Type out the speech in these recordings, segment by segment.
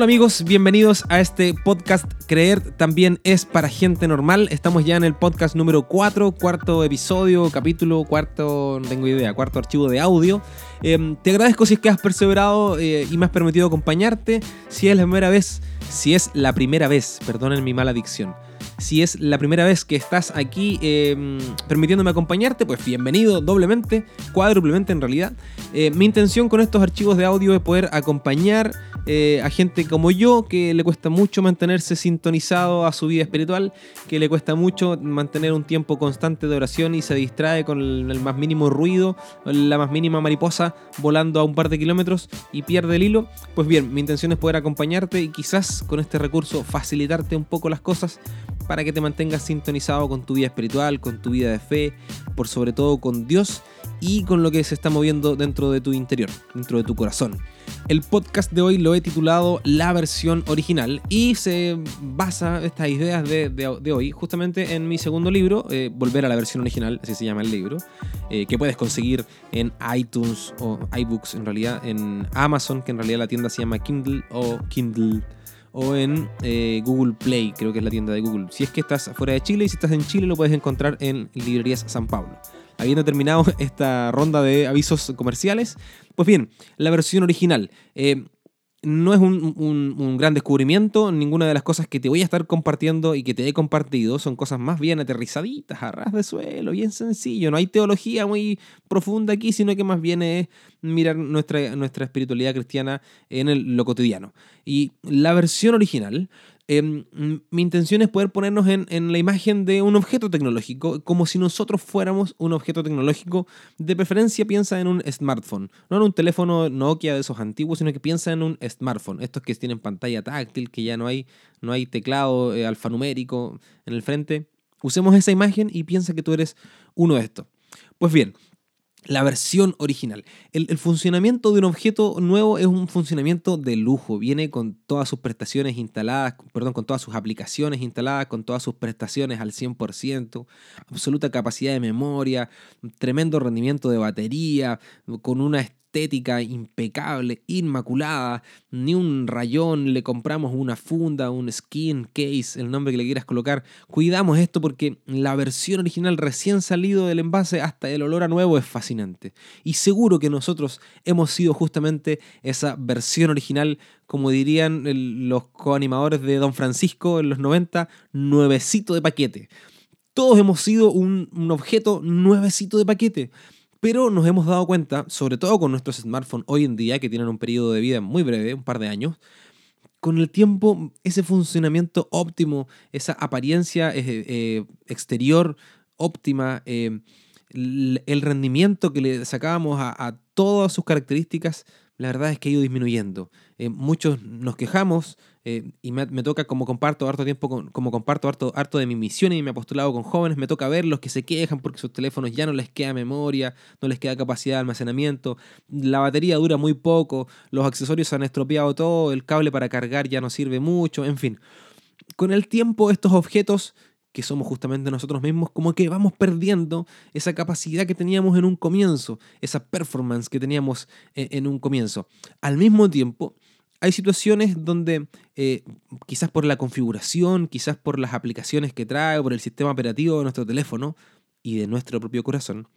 Hola amigos, bienvenidos a este podcast Creer también es para gente normal. Estamos ya en el podcast número 4, cuarto episodio, capítulo, cuarto, no tengo idea, cuarto archivo de audio. Em, te agradezco si es que has perseverado eh, y me has permitido acompañarte. Si es la primera vez, si es la primera vez, perdonen mi mala dicción si es la primera vez que estás aquí em, permitiéndome acompañarte, pues bienvenido doblemente, cuádruplemente en realidad. Eh, mi intención con estos archivos de audio es poder acompañar eh, a gente como yo que le cuesta mucho mantenerse sintonizado a su vida espiritual, que le cuesta mucho mantener un tiempo constante de oración y se distrae con el, más mínimo ruido, la más mínima mariposa volando a un par de kilómetros y pierde el hilo. Pues bien, mi intención es poder acompañarte y quizás con este recurso facilitarte un poco las cosas para que te mantengas sintonizado con tu vida espiritual, con tu vida de fe, por sobre todo con Dios y con lo que se está moviendo dentro de tu interior, dentro de tu corazón. El podcast de hoy lo he titulado La versión original y se basa estas ideas de, hoy justamente en mi segundo libro, eh, Volver a la versión original, así se llama el libro, eh, que puedes conseguir en iTunes o iBooks en realidad, en Amazon, que en realidad la tienda se llama Kindle o Kindle o en eh, Google Play, creo que es la tienda de Google. Si es que estás fuera de Chile y si estás en Chile lo puedes encontrar en Librerías San Pablo. Habiendo terminado esta ronda de avisos comerciales, pues bien, la versión original. Eh, no es un, gran descubrimiento, ninguna de las cosas que te voy a estar compartiendo y que te he compartido son cosas más bien aterrizaditas, a ras de suelo, bien sencillo. No hay teología muy profunda aquí, sino que más bien es mirar nuestra, nuestra espiritualidad cristiana en lo cotidiano. Y la versión original Em, mi intención es poder ponernos en, la imagen de un objeto tecnológico, como si nosotros fuéramos un objeto tecnológico. De preferencia piensa en un smartphone, no en un teléfono Nokia de esos antiguos, sino que piensa en un smartphone, estos que tienen pantalla táctil, que ya no hay, no hay teclado eh, alfanumérico en el frente. Usemos esa imagen y piensa que tú eres uno de estos. Pues bien, la versión original. El, funcionamiento de un objeto nuevo es un funcionamiento de lujo. Viene con todas sus prestaciones instaladas, perdón, con todas sus aplicaciones instaladas, con todas sus prestaciones al 100%, absoluta capacidad de memoria, tremendo rendimiento de batería, con una estética impecable, inmaculada, ni un rayón, le compramos una funda, un skin case, el nombre que le quieras colocar. Cuidamos esto porque la versión original recién salido del envase hasta el olor a nuevo es fascinante. Y seguro que nosotros hemos sido justamente esa versión original, como dirían los coanimadores de Don Francisco en los 90, nuevecito de paquete. Todos hemos sido un, un objeto nuevecito de paquete. Pero nos hemos dado cuenta, sobre todo con nuestros smartphones hoy en día, que tienen un periodo de vida muy breve, un par de años, con el tiempo ese funcionamiento óptimo, esa apariencia eh, eh, exterior óptima, eh, el rendimiento que le sacábamos a, todas sus características, la verdad es que ha ido disminuyendo. Muchos nos quejamos eh, y me, toca, como comparto harto tiempo, como comparto harto, harto de mi misión y mi apostolado con jóvenes, me toca ver los que se quejan porque sus teléfonos ya no les queda memoria, no les queda capacidad de almacenamiento, la batería dura muy poco, los accesorios se han estropeado todo, el cable para cargar ya no sirve mucho, en fin. Con el tiempo estos objetos que somos justamente nosotros mismos, como que vamos perdiendo esa capacidad que teníamos en un comienzo, esa performance que teníamos en, en un comienzo. Al mismo tiempo, hay situaciones donde eh, quizás por la configuración, quizás por las aplicaciones que trae, por el sistema operativo de nuestro teléfono y de nuestro propio corazón,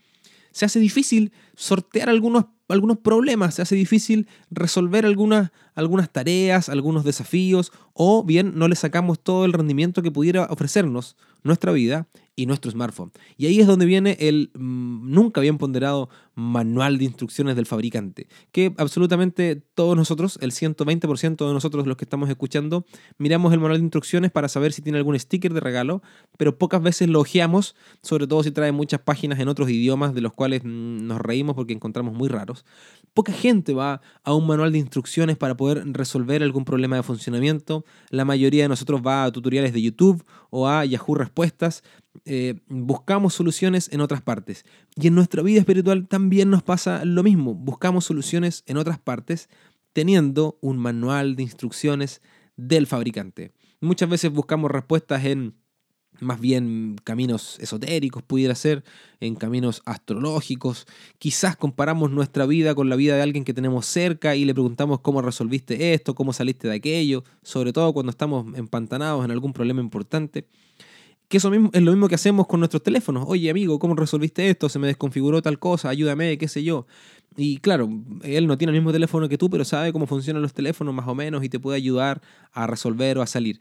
se hace difícil sortear algunos, algunos problemas, se hace difícil resolver algunas, algunas tareas, algunos desafíos, o bien no le sacamos todo el rendimiento que pudiera ofrecernos nuestra vida y nuestro smartphone. Y ahí es donde viene el mm, nunca bien ponderado manual de instrucciones del fabricante, que absolutamente todos nosotros, el 120% de nosotros los que estamos escuchando, miramos el manual de instrucciones para saber si tiene algún sticker de regalo, pero pocas veces lo ojeamos, sobre todo si trae muchas páginas en otros idiomas de los cuales mm, nos reímos porque encontramos muy raros. Poca gente va a un manual de instrucciones para poder resolver algún problema de funcionamiento. La mayoría de nosotros va a tutoriales de YouTube o a Yahoo Respuestas eh, buscamos soluciones en otras partes. Y en nuestra vida espiritual también nos pasa lo mismo. Buscamos soluciones en otras partes teniendo un manual de instrucciones del fabricante. Muchas veces buscamos respuestas en más bien caminos esotéricos pudiera ser, en caminos astrológicos. Quizás comparamos nuestra vida con la vida de alguien que tenemos cerca y le preguntamos cómo resolviste esto, cómo saliste de aquello, sobre todo cuando estamos empantanados en algún problema importante. Que eso mismo, es lo mismo que hacemos con nuestros teléfonos. Oye, amigo, ¿cómo resolviste esto? Se me desconfiguró tal cosa, ayúdame, qué sé yo. Y claro, él no tiene el mismo teléfono que tú, pero sabe cómo funcionan los teléfonos más o menos y te puede ayudar a resolver o a salir.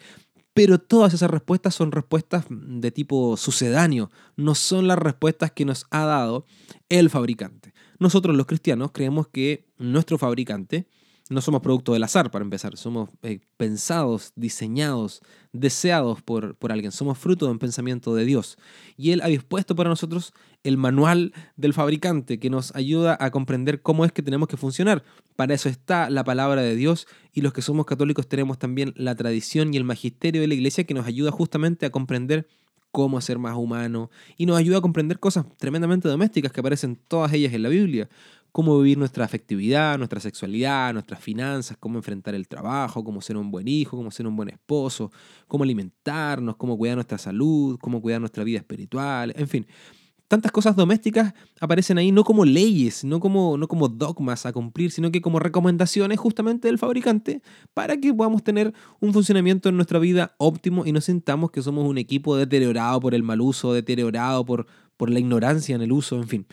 Pero todas esas respuestas son respuestas de tipo sucedáneo, no son las respuestas que nos ha dado el fabricante. Nosotros los cristianos creemos que nuestro fabricante no somos producto del azar, para empezar, somos eh, pensados, diseñados, deseados por, por alguien, somos fruto de un pensamiento de Dios. Y Él ha dispuesto para nosotros el manual del fabricante que nos ayuda a comprender cómo es que tenemos que funcionar. Para eso está la palabra de Dios y los que somos católicos tenemos también la tradición y el magisterio de la iglesia que nos ayuda justamente a comprender cómo ser más humano y nos ayuda a comprender cosas tremendamente domésticas que aparecen todas ellas en la Biblia, cómo vivir nuestra afectividad, nuestra sexualidad, nuestras finanzas, cómo enfrentar el trabajo, cómo ser un buen hijo, cómo ser un buen esposo, cómo alimentarnos, cómo cuidar nuestra salud, cómo cuidar nuestra vida espiritual, en fin tantas cosas domésticas aparecen ahí no como leyes, no como, no como dogmas a cumplir, sino que como recomendaciones justamente del fabricante para que podamos tener un funcionamiento en nuestra vida óptimo y no sintamos que somos un equipo deteriorado por el mal uso, deteriorado por, por la ignorancia en el uso, en fin.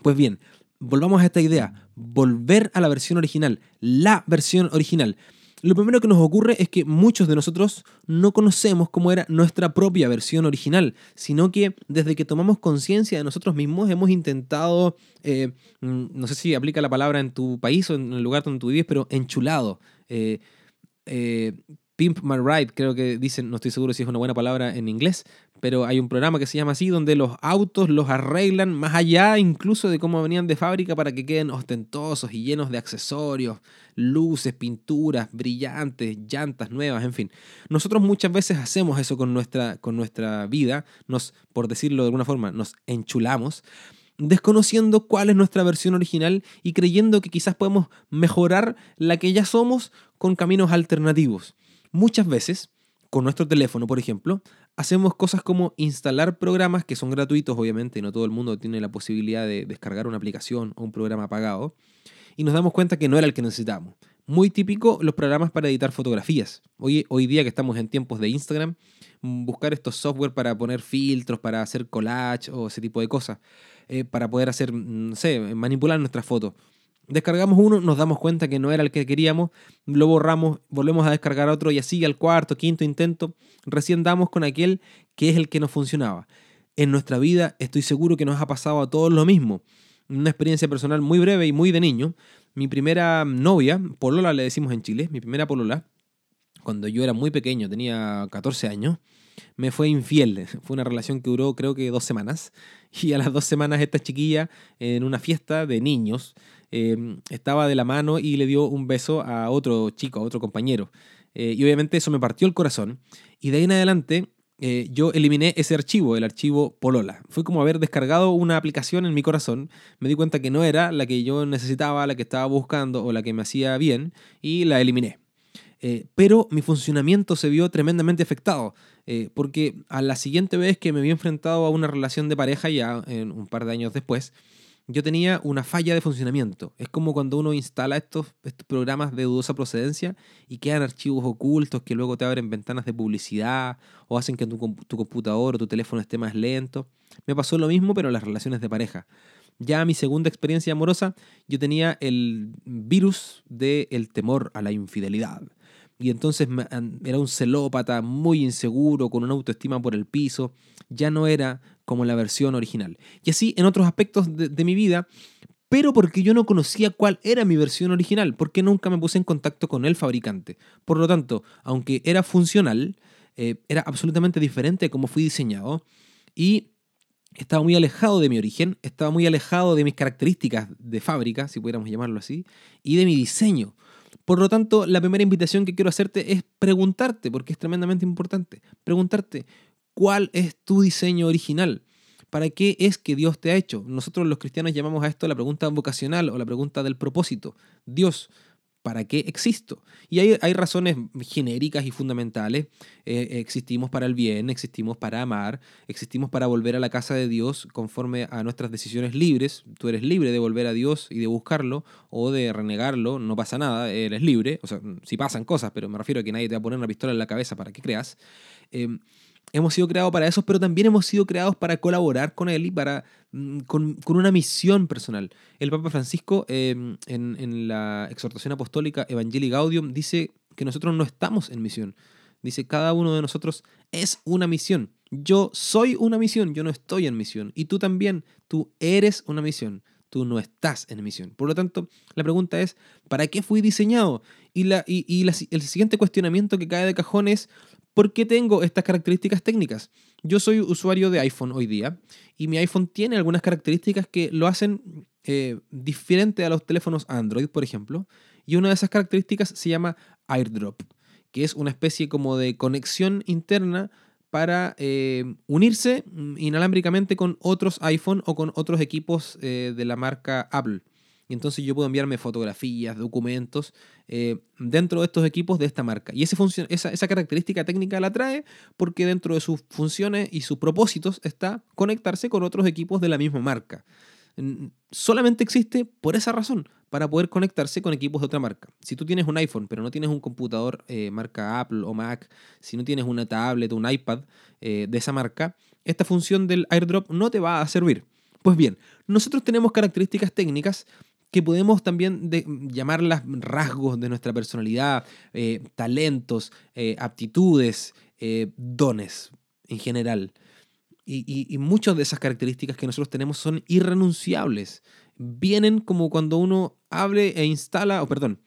Pues bien, volvamos a esta idea, volver a la versión original, la versión original lo primero que nos ocurre es que muchos de nosotros no conocemos cómo era nuestra propia versión original, sino que desde que tomamos conciencia de nosotros mismos hemos intentado, eh, mm, no sé si aplica la palabra en tu país o en el lugar donde tú vives, pero enchulado. Eh, eh, Pimp My Ride, creo que dicen, no estoy seguro si es una buena palabra en inglés, pero hay un programa que se llama así, donde los autos los arreglan más allá incluso de cómo venían de fábrica para que queden ostentosos y llenos de accesorios, luces, pinturas, brillantes, llantas nuevas, en fin. Nosotros muchas veces hacemos eso con nuestra, con nuestra vida, nos, por decirlo de alguna forma, nos enchulamos desconociendo cuál es nuestra versión original y creyendo que quizás podemos mejorar la que ya somos con caminos alternativos. Muchas veces, con nuestro teléfono, por ejemplo, hacemos cosas como instalar programas que son gratuitos, obviamente, no todo el mundo tiene la posibilidad de descargar una aplicación o un programa pagado, y nos damos cuenta que no era el que necesitamos. Muy típico los programas para editar fotografías. Hoy, día que estamos en tiempos de Instagram, buscar estos software para poner filtros, para hacer collage o ese tipo de cosas, eh, para poder hacer, no sé, manipular nuestras fotos. Descargamos uno, nos damos cuenta que no era el que queríamos, lo borramos, volvemos a descargar otro y así al cuarto, quinto intento, recién damos con aquel que es el que nos funcionaba. En nuestra vida estoy seguro que nos ha pasado a todos lo mismo. Una experiencia personal muy breve y muy de niño. Mi primera novia, Polola le decimos en Chile, mi primera Polola, cuando yo era muy pequeño, tenía 14 años, me fue infiel. Fue una relación que duró creo que dos semanas. Y a las dos semanas esta chiquilla, en una fiesta de niños, Em, estaba de la mano y le dio un beso a otro chico, a otro compañero. Eh, y obviamente eso me partió el corazón. Y de ahí en adelante eh, yo eliminé ese archivo, el archivo Polola. Fue como haber descargado una aplicación en mi corazón. Me di cuenta que no era la que yo necesitaba, la que estaba buscando o la que me hacía bien y la eliminé. Eh, pero mi funcionamiento se vio tremendamente afectado, porque a la siguiente vez que me vi enfrentado a una relación de pareja, ya un par de años después, yo tenía una falla de funcionamiento. Es como cuando uno instala estos, programas de dudosa procedencia y quedan archivos ocultos que luego te abren ventanas de publicidad o hacen que tu, tu computador o tu teléfono esté más lento. Me pasó lo mismo, pero en las relaciones de pareja. Ya mi segunda experiencia amorosa, yo tenía el virus del temor a la infidelidad. Y entonces era un celópata muy inseguro, con una autoestima por el piso. Ya no era como la versión original. Y así en otros aspectos de, mi vida, pero porque yo no conocía cuál era mi versión original, porque nunca me puse en contacto con el fabricante. Por lo tanto, aunque era funcional, eh, era absolutamente diferente de cómo fui diseñado y estaba muy alejado de mi origen, estaba muy alejado de mis características de fábrica, si pudiéramos llamarlo así, y de mi diseño. Por lo tanto, la primera invitación que quiero hacerte es preguntarte, porque es tremendamente importante, preguntarte, ¿Cuál es tu diseño original? ¿Para qué es que Dios te ha hecho? Nosotros los cristianos llamamos a esto la pregunta vocacional o la pregunta del propósito. Dios, ¿para qué existo? Y hay, hay razones genéricas y fundamentales. Eh, existimos para el bien, existimos para amar, existimos para volver a la casa de Dios conforme a nuestras decisiones libres. Tú eres libre de volver a Dios y de buscarlo o de renegarlo, no pasa nada, eres libre. O sea, sí pasan cosas, pero me refiero a que nadie te va a poner una pistola en la cabeza para que creas. Em, hemos sido creados para eso, pero también hemos sido creados para colaborar con Él y para, mm, con, una misión personal. El Papa Francisco, em, en, la exhortación apostólica Evangelii Gaudium, dice que nosotros no estamos en misión. Dice, cada uno de nosotros es una misión. Yo soy una misión, yo no estoy en misión. Y tú también, tú eres una misión, tú no estás en misión. Por lo tanto, la pregunta es, ¿para qué fui diseñado? Y, la, y, el siguiente cuestionamiento que cae de cajón es, ¿Por qué tengo estas características técnicas? Yo soy usuario de iPhone hoy día y mi iPhone tiene algunas características que lo hacen eh, diferente a los teléfonos Android, por ejemplo. Y una de esas características se llama AirDrop, que es una especie como de conexión interna para eh, unirse inalámbricamente con otros iPhone o con otros equipos eh, de la marca Apple y entonces yo puedo enviarme fotografías, documentos eh, dentro de estos equipos de esta marca. Y ese esa, esa característica técnica la trae porque dentro de sus funciones y sus propósitos está conectarse con otros equipos de la misma marca. Solamente existe por esa razón, para poder conectarse con equipos de otra marca. Si tú tienes un iPhone, pero no tienes un computador eh, marca Apple o Mac, si no tienes una tablet o un iPad eh, de esa marca, esta función del airdrop no te va a servir. Pues bien, nosotros tenemos características técnicas que podemos también llamarlas rasgos de nuestra personalidad, eh, talentos, eh, aptitudes, eh, dones en general. Y, muchas de esas características que nosotros tenemos son irrenunciables. Vienen como cuando uno abre e instala, o perdón,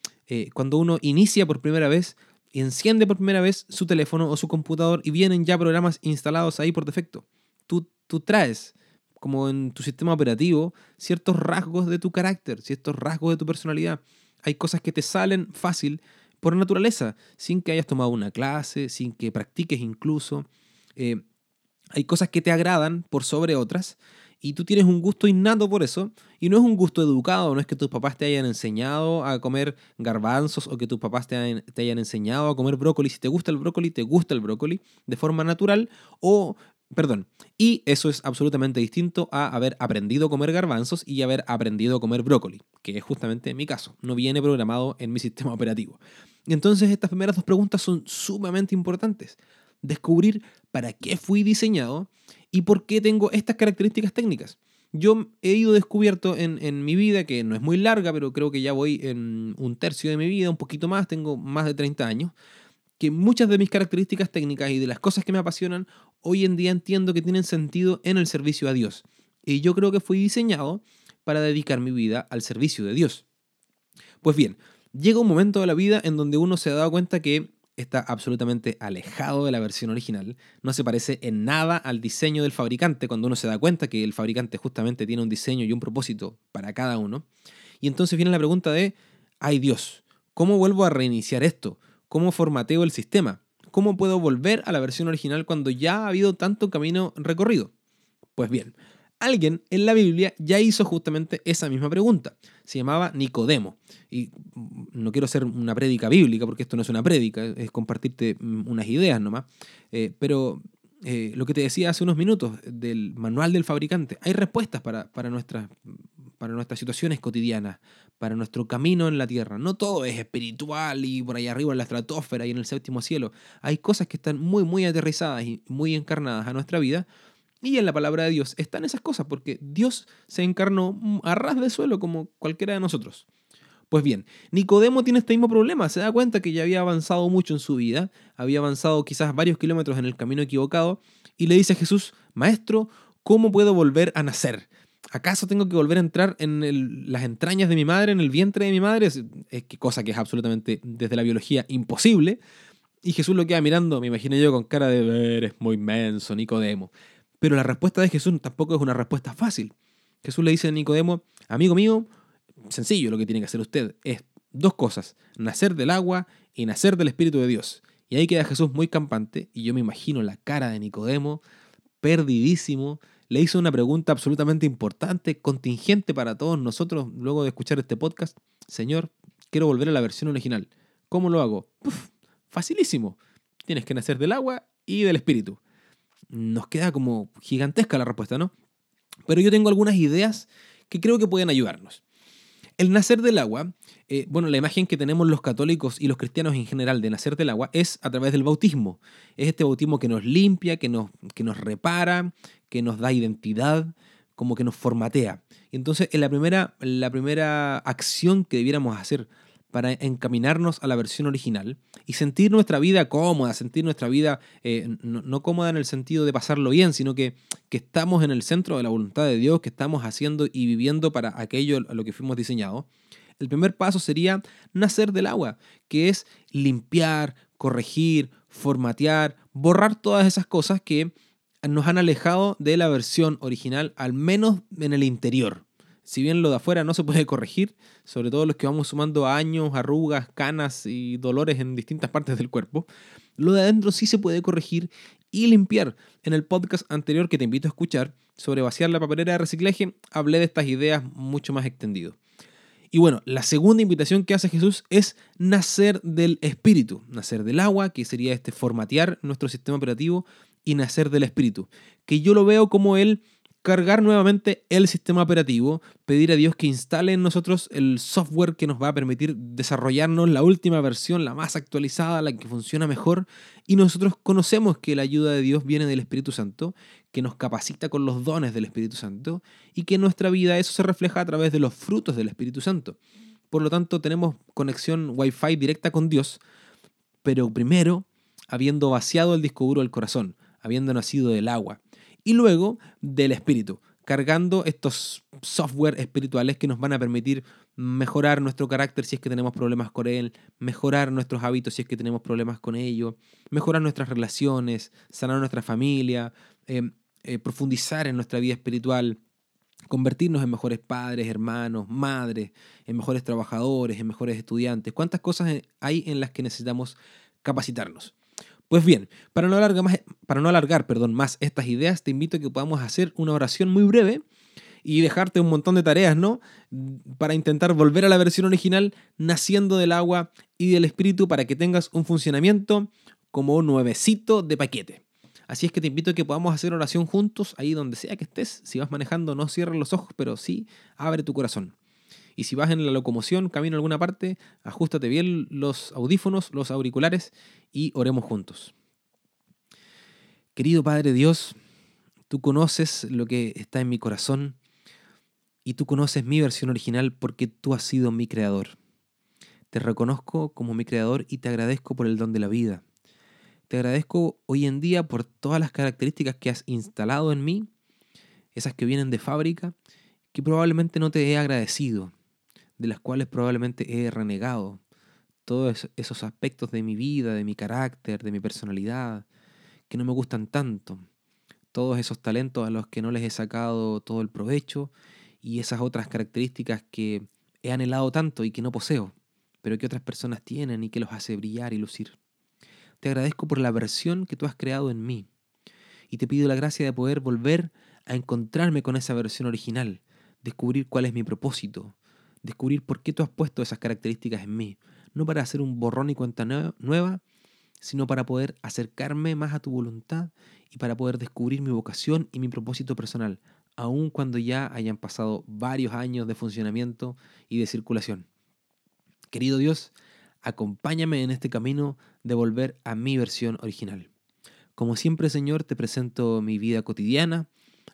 cuando uno inicia por primera vez y enciende por primera vez su teléfono o su computador y vienen ya programas instalados ahí por defecto. Tú, tú traes como en tu sistema operativo, ciertos rasgos de tu carácter, ciertos rasgos de tu personalidad. Hay cosas que te salen fácil por naturaleza, sin que hayas tomado una clase, sin que practiques incluso. Eh, hay cosas que te agradan por sobre otras y tú tienes un gusto innato por eso, y no es un gusto educado, no es que tus papás te hayan enseñado a comer garbanzos o que tus papás te hayan, te hayan enseñado a comer brócoli. Si te gusta el brócoli, te gusta el brócoli de forma natural, o Perdón. Y eso es absolutamente distinto a haber aprendido a comer garbanzos y haber aprendido a comer brócoli, que es justamente mi caso. No viene programado en mi sistema operativo. Entonces estas primeras dos preguntas son sumamente importantes. Descubrir para qué fui diseñado y por qué tengo estas características técnicas. Yo he ido descubierto en, en, mi vida, que no es muy larga, pero creo que ya voy en un tercio de mi vida, un poquito más, tengo más de 30 años, que muchas de mis características técnicas y de las cosas que me apasionan, hoy en día entiendo que tienen sentido en el servicio a Dios. Y yo creo que fui diseñado para dedicar mi vida al servicio de Dios. Pues bien, llega un momento de la vida en donde uno se ha dado cuenta que está absolutamente alejado de la versión original, no se parece en nada al diseño del fabricante, cuando uno se da cuenta que el fabricante justamente tiene un diseño y un propósito para cada uno. Y entonces viene la pregunta de, ay Dios, ¿cómo vuelvo a reiniciar esto? ¿Cómo formateo el sistema? ¿Cómo puedo volver a la versión original cuando ya ha habido tanto camino recorrido? Pues bien, alguien en la Biblia ya hizo justamente esa misma pregunta. Se llamaba Nicodemo. Y no quiero hacer una prédica bíblica, porque esto no es una prédica, es compartirte mm, unas ideas nomás. Eh, pero eh, lo que te decía hace unos minutos del manual del fabricante, hay respuestas para, para, nuestras, para nuestras situaciones cotidianas, para nuestro camino en la tierra. No todo es espiritual y por ahí arriba en la estratosfera y en el séptimo cielo. Hay cosas que están muy, muy aterrizadas y muy encarnadas a nuestra vida. Y en la palabra de Dios están esas cosas, porque Dios se encarnó a ras de suelo como cualquiera de nosotros. Pues bien, Nicodemo tiene este mismo problema, se da cuenta que ya había avanzado mucho en su vida, había avanzado quizás varios kilómetros en el camino equivocado, y le dice a Jesús, Maestro, ¿cómo puedo volver a nacer? ¿Acaso tengo que volver a entrar en las entrañas de mi madre, en el vientre de mi madre? Es, cosa que es absolutamente desde la biología imposible. Y Jesús lo queda mirando, me imagino yo, con cara de, eres muy menso, Nicodemo. Pero la respuesta de Jesús tampoco es una respuesta fácil. Jesús le dice a Nicodemo, amigo mío, sencillo lo que tiene que hacer usted. Es dos cosas, nacer del agua y nacer del Espíritu de Dios. Y ahí queda Jesús muy campante y yo me imagino la cara de Nicodemo, perdidísimo, le hizo una pregunta absolutamente importante, contingente para todos nosotros luego de escuchar este podcast. Señor, quiero volver a la versión original. ¿Cómo lo hago? facilísimo. Tienes que nacer del agua y del espíritu. Nos queda como gigantesca la respuesta, ¿no? Pero yo tengo algunas ideas que creo que pueden ayudarnos. El nacer del agua, eh, bueno, la imagen que tenemos los católicos y los cristianos en general de nacer del agua es a través del bautismo. Es este bautismo que nos limpia, que nos, que nos repara, que nos da identidad, como que nos formatea. Entonces, en la primera, la primera acción que debiéramos hacer para encaminarnos a la versión original y sentir nuestra vida cómoda, sentir nuestra vida eh, no, cómoda en el sentido de pasarlo bien, sino que, que estamos en el centro de la voluntad de Dios, que estamos haciendo y viviendo para aquello a lo que fuimos diseñados. El primer paso sería nacer del agua, que es limpiar, corregir, formatear, borrar todas esas cosas que nos han alejado de la versión original, al menos en el interior si bien lo de afuera no se puede corregir, sobre todo los que vamos sumando años, arrugas, canas y dolores en distintas partes del cuerpo, lo de adentro sí se puede corregir y limpiar. En el podcast anterior que te invito a escuchar sobre vaciar la papelera de reciclaje, hablé de estas ideas mucho más extendido. Y bueno, la segunda invitación que hace Jesús es nacer del Espíritu, nacer del agua, que sería este formatear nuestro sistema operativo, y nacer del Espíritu, que yo lo veo como el cargar nuevamente el sistema operativo, pedir a Dios que instale en nosotros el software que nos va a permitir desarrollarnos la última versión, la más actualizada, la que funciona mejor, y nosotros conocemos que la ayuda de Dios viene del Espíritu Santo, que nos capacita con los dones del Espíritu Santo, y que en nuestra vida eso se refleja a través de los frutos del Espíritu Santo. Por lo tanto, tenemos conexión Wi-Fi directa con Dios, pero primero, habiendo vaciado el disco duro del corazón, habiendo nacido del agua y luego del espíritu, cargando estos software espirituales que nos van a permitir mejorar nuestro carácter si es que tenemos problemas con él, mejorar nuestros hábitos si es que tenemos problemas con ello, mejorar nuestras relaciones, sanar nuestra familia, em, eh, profundizar en nuestra vida espiritual, convertirnos en mejores padres, hermanos, madres, en mejores trabajadores, en mejores estudiantes. ¿Cuántas cosas hay en las que necesitamos capacitarnos? Pues bien, para no alargar, más, más estas ideas, te invito a que podamos hacer una oración muy breve y dejarte un montón de tareas, ¿no? Para intentar volver a la versión original, naciendo del agua y del espíritu, para que tengas un funcionamiento como un nuevecito de paquete. Así es que te invito a que podamos hacer oración juntos, ahí donde sea que estés. Si vas manejando, no cierres los ojos, pero sí abre tu corazón. Y si vas en la locomoción, camino a alguna parte, ajustate bien los audífonos, los auriculares y oremos juntos. Querido Padre Dios, tú conoces lo que está en mi corazón y tú conoces mi versión original porque tú has sido mi creador. Te reconozco como mi creador y te agradezco por el don de la vida. Te agradezco hoy en día por todas las características que has instalado en mí, esas que vienen de fábrica, que probablemente no te he agradecido, de las cuales probablemente he renegado, todos esos aspectos de mi vida, de mi carácter, de mi personalidad, que no me gustan tanto, todos esos talentos a los que no les he sacado todo el provecho y esas otras características que he anhelado tanto y que no poseo, pero que otras personas tienen y que los hace brillar y lucir. Te agradezco por la versión que tú has creado en mí y te pido la gracia de poder volver a encontrarme con esa versión original, descubrir cuál es mi propósito, descubrir por qué tú has puesto esas características en mí, no para hacer un borrón y cuenta nueva, sino para poder acercarme más a tu voluntad y para poder descubrir mi vocación y mi propósito personal, aun cuando ya hayan pasado varios años de funcionamiento y de circulación. Querido Dios, acompáñame en este camino de volver a mi versión original. Como siempre, Señor, te presento mi vida cotidiana,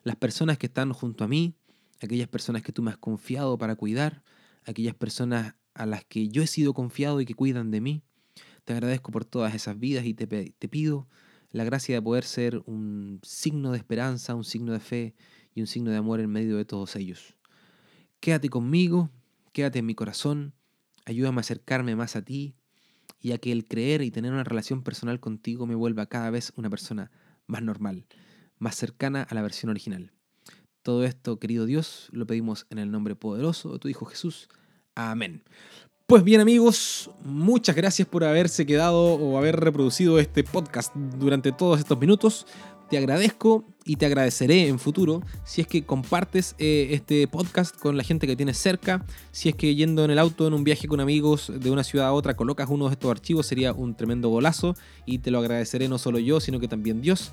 las personas que están junto a mí, aquellas personas que tú me has confiado para cuidar, aquellas personas a las que yo he sido confiado y que cuidan de mí. Te agradezco por todas esas vidas y te, pido la gracia de poder ser un signo de esperanza, un signo de fe y un signo de amor en medio de todos ellos. Quédate conmigo, quédate en mi corazón, ayúdame a acercarme más a ti y a que el creer y tener una relación personal contigo me vuelva cada vez una persona más normal, más cercana a la versión original. Todo esto, querido Dios, lo pedimos en el nombre poderoso de tu Hijo Jesús. Amén. Pues bien amigos, muchas gracias por haberse quedado o haber reproducido este podcast durante todos estos minutos. te agradezco y te agradeceré en futuro si es que compartes eh, este podcast con la gente que tienes cerca, si es que yendo en el auto en un viaje con amigos de una ciudad a otra colocas uno de estos archivos, sería un tremendo golazo y te lo agradeceré no solo yo, sino que también Dios.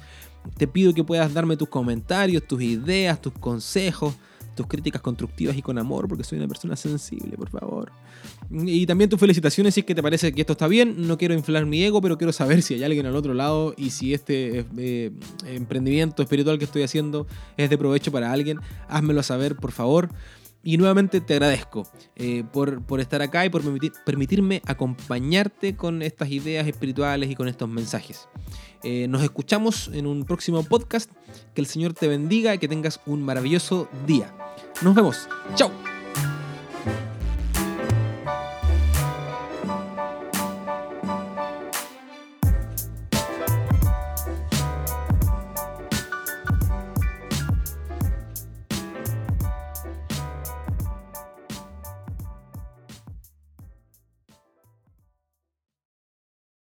Te pido que puedas darme tus comentarios, tus ideas, tus consejos tus críticas constructivas y con amor, porque soy una persona sensible, por favor. Y también tus felicitaciones si es que te parece que esto está bien. No quiero inflar mi ego, pero quiero saber si hay alguien al otro lado y si este eh, emprendimiento espiritual que estoy haciendo es de provecho para alguien. Házmelo saber, por favor. Y nuevamente te agradezco eh, por, por, estar acá y por permitirme acompañarte con estas ideas espirituales y con estos mensajes. Eh, nos escuchamos en un próximo podcast. Que el Señor te bendiga y que tengas un maravilloso día. Nos vemos. Chao.